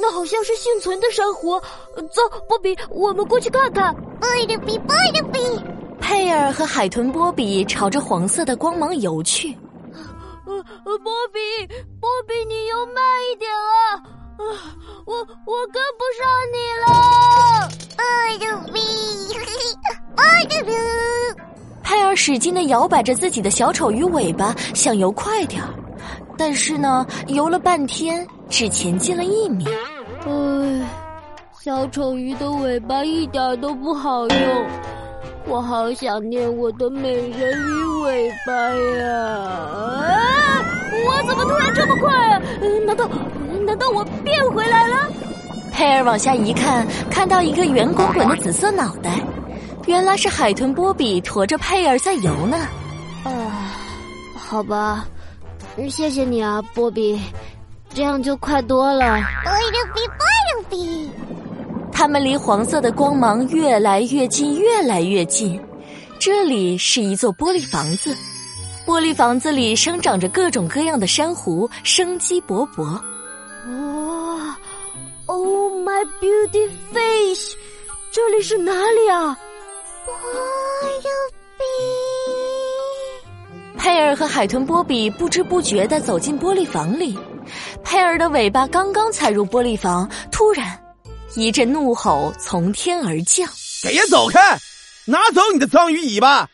那好像是幸存的珊瑚。走，波比，我们过去看看。波比，波比。佩尔和海豚波比朝着黄色的光芒游去。呃，波比，波比，你游慢一点啊！啊，我我跟不上你了。波比，波比。佩尔使劲的摇摆着自己的小丑鱼尾巴，想游快点儿，但是呢，游了半天只前进了一米。唉，小丑鱼的尾巴一点都不好用，我好想念我的美人鱼尾巴呀！啊，我怎么突然这么快？啊难道难道我变回来了？佩尔往下一看，看到一个圆滚滚的紫色脑袋。原来是海豚波比驮着佩尔在游呢。啊，好吧，谢谢你啊，波比，这样就快多了。他们离黄色的光芒越来越近，越来越近。这里是一座玻璃房子，玻璃房子里生长着各种各样的珊瑚，生机勃勃。哇，Oh my beauty fish，这里是哪里啊？波比，佩尔和海豚波比不知不觉的走进玻璃房里。佩尔的尾巴刚刚踩入玻璃房，突然一阵怒吼从天而降：“给爷走开！拿走你的脏鱼尾巴！”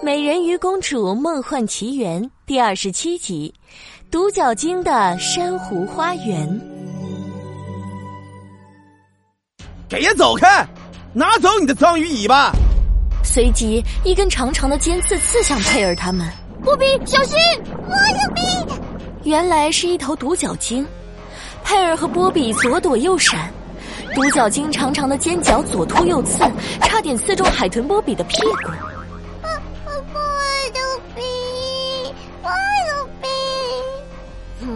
《美人鱼公主梦幻奇缘》第二十七集：独角鲸的珊瑚花园。给爷走开！拿走你的脏鱼尾巴！随即，一根长长的尖刺刺向佩尔他们。波比，小心！我有病，原来是一头独角鲸。佩尔和波比左躲右闪，独角鲸长长的尖角左突右刺，差点刺中海豚波比的屁股。波比，波比，嗯，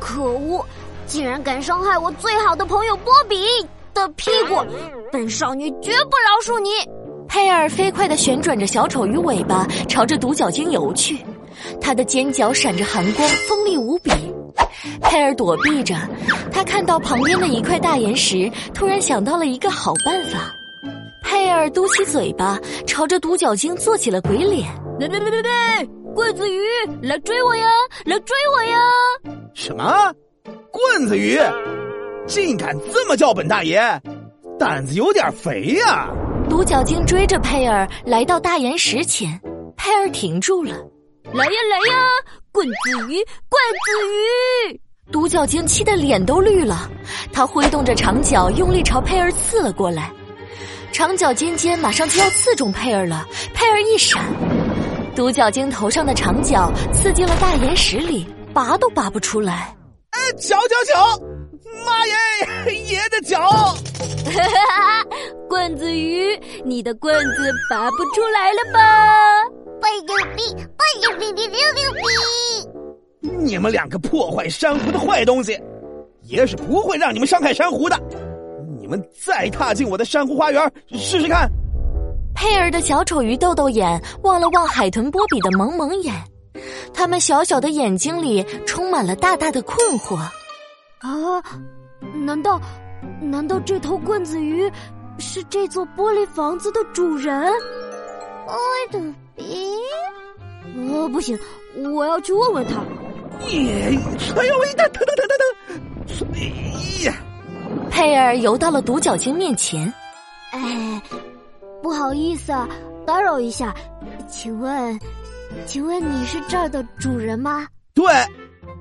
可恶！竟然敢伤害我最好的朋友波比！的屁股，本少女绝不饶恕你！佩尔飞快的旋转着小丑鱼尾巴，朝着独角鲸游去。它的尖角闪着寒光，锋利无比。佩尔躲避着，他看到旁边的一块大岩石，突然想到了一个好办法。佩尔嘟起嘴巴，朝着独角鲸做起了鬼脸。来来来来来，棍子鱼，来追我呀！来追我呀！什么？棍子鱼？竟敢这么叫本大爷，胆子有点肥呀！独角鲸追着佩尔来到大岩石前，佩尔停住了。来呀！来呀，棍子鱼，棍子鱼！独角鲸气得脸都绿了，它挥动着长角，用力朝佩尔刺了过来。长角尖尖，马上就要刺中佩尔了。佩尔一闪，独角鲸头上的长角刺进了大岩石里，拔都拔不出来。哎，瞧瞧瞧！妈耶！爷的脚！哈哈棍子鱼，你的棍子拔不出来了吧？贝牛逼！贝牛逼！牛牛逼！你们两个破坏珊瑚的坏东西，爷是不会让你们伤害珊瑚的。你们再踏进我的珊瑚花园试试看。佩儿的小丑鱼豆豆眼望了望海豚波比的萌萌眼，他们小小的眼睛里充满了大大的困惑。啊！难道，难道这头棍子鱼是这座玻璃房子的主人？我的鼻！哦，不行，我要去问问他。耶！哎呦喂！疼疼疼疼疼！哎呀！佩尔游到了独角鲸面前。哎，不好意思啊，打扰一下，请问，请问你是这儿的主人吗？对。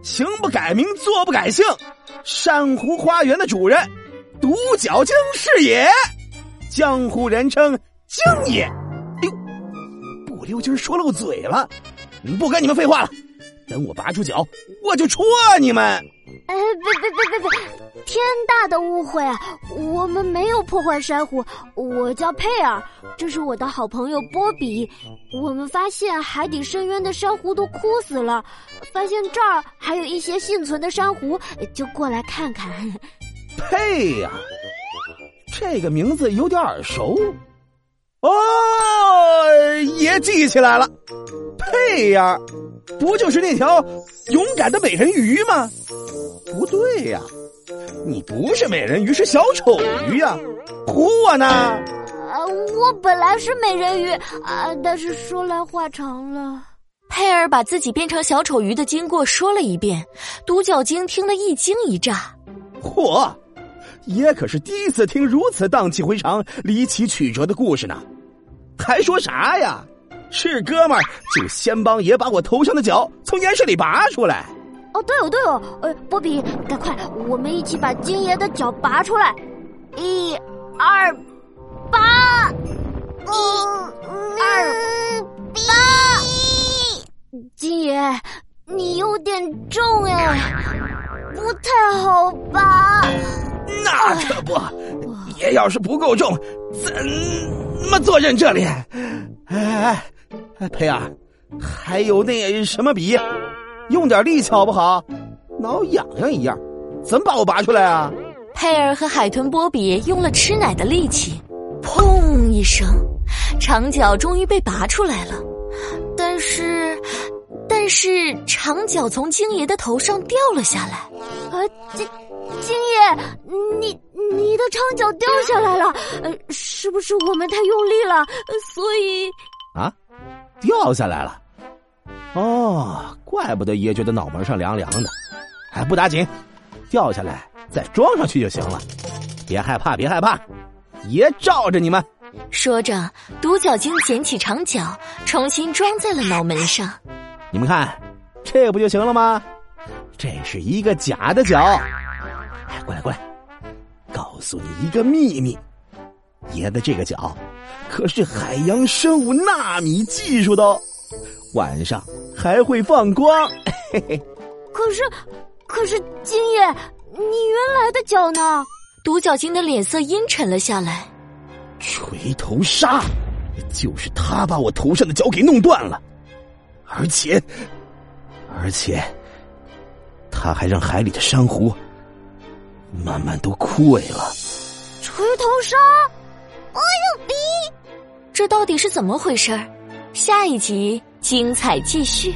行不改名，坐不改姓，珊瑚花园的主人，独角鲸是也，江湖人称鲸爷。溜今说漏嘴了，不跟你们废话了，等我拔出脚，我就戳你们。哎，别别别别别！天大的误会啊！我们没有破坏珊瑚。我叫佩尔，这是我的好朋友波比。我们发现海底深渊的珊瑚都枯死了，发现这儿还有一些幸存的珊瑚，就过来看看。佩呀，这个名字有点耳熟。哦，也记起来了，佩儿，不就是那条勇敢的美人鱼吗？不对呀，你不是美人鱼，是小丑鱼呀！唬我呢？呃，我本来是美人鱼啊，但是说来话长了。佩儿把自己变成小丑鱼的经过说了一遍，独角鲸听得一惊一乍。嚯，爷可是第一次听如此荡气回肠、离奇曲折的故事呢。还说啥呀？是哥们儿就先帮爷把我头上的角从岩石里拔出来。哦，对哦，对哦，呃，波比，赶快，我们一起把金爷的脚拔出来。一、二、八，一、二、八。金爷，你有点重哎，不太好拔。那可不，爷要是不够重，怎么坐人这里？哎哎，佩儿，还有那什么笔，用点力气好不好？挠痒痒一样，怎么把我拔出来啊？佩尔和海豚波比用了吃奶的力气，砰一声，长角终于被拔出来了。但是，但是长角从鲸爷的头上掉了下来。啊，金金爷，你你的长脚掉下来了，呃，是不是我们太用力了？所以啊，掉下来了。哦，怪不得爷觉得脑门上凉凉的。哎，不打紧，掉下来再装上去就行了。别害怕，别害怕，爷罩着你们。说着，独角鲸捡起长脚，重新装在了脑门上。你们看，这不就行了吗？这是一个假的角。哎，过来过来，告诉你一个秘密，爷的这个脚可是海洋生物纳米技术的哦，晚上还会放光。嘿嘿。可是，可是金爷，你原来的脚呢？独角鲸的脸色阴沉了下来。锤头鲨，就是他把我头上的脚给弄断了，而且，而且，他还让海里的珊瑚慢慢都枯萎了。锤头鲨，我有你。这到底是怎么回事？下一集精彩继续。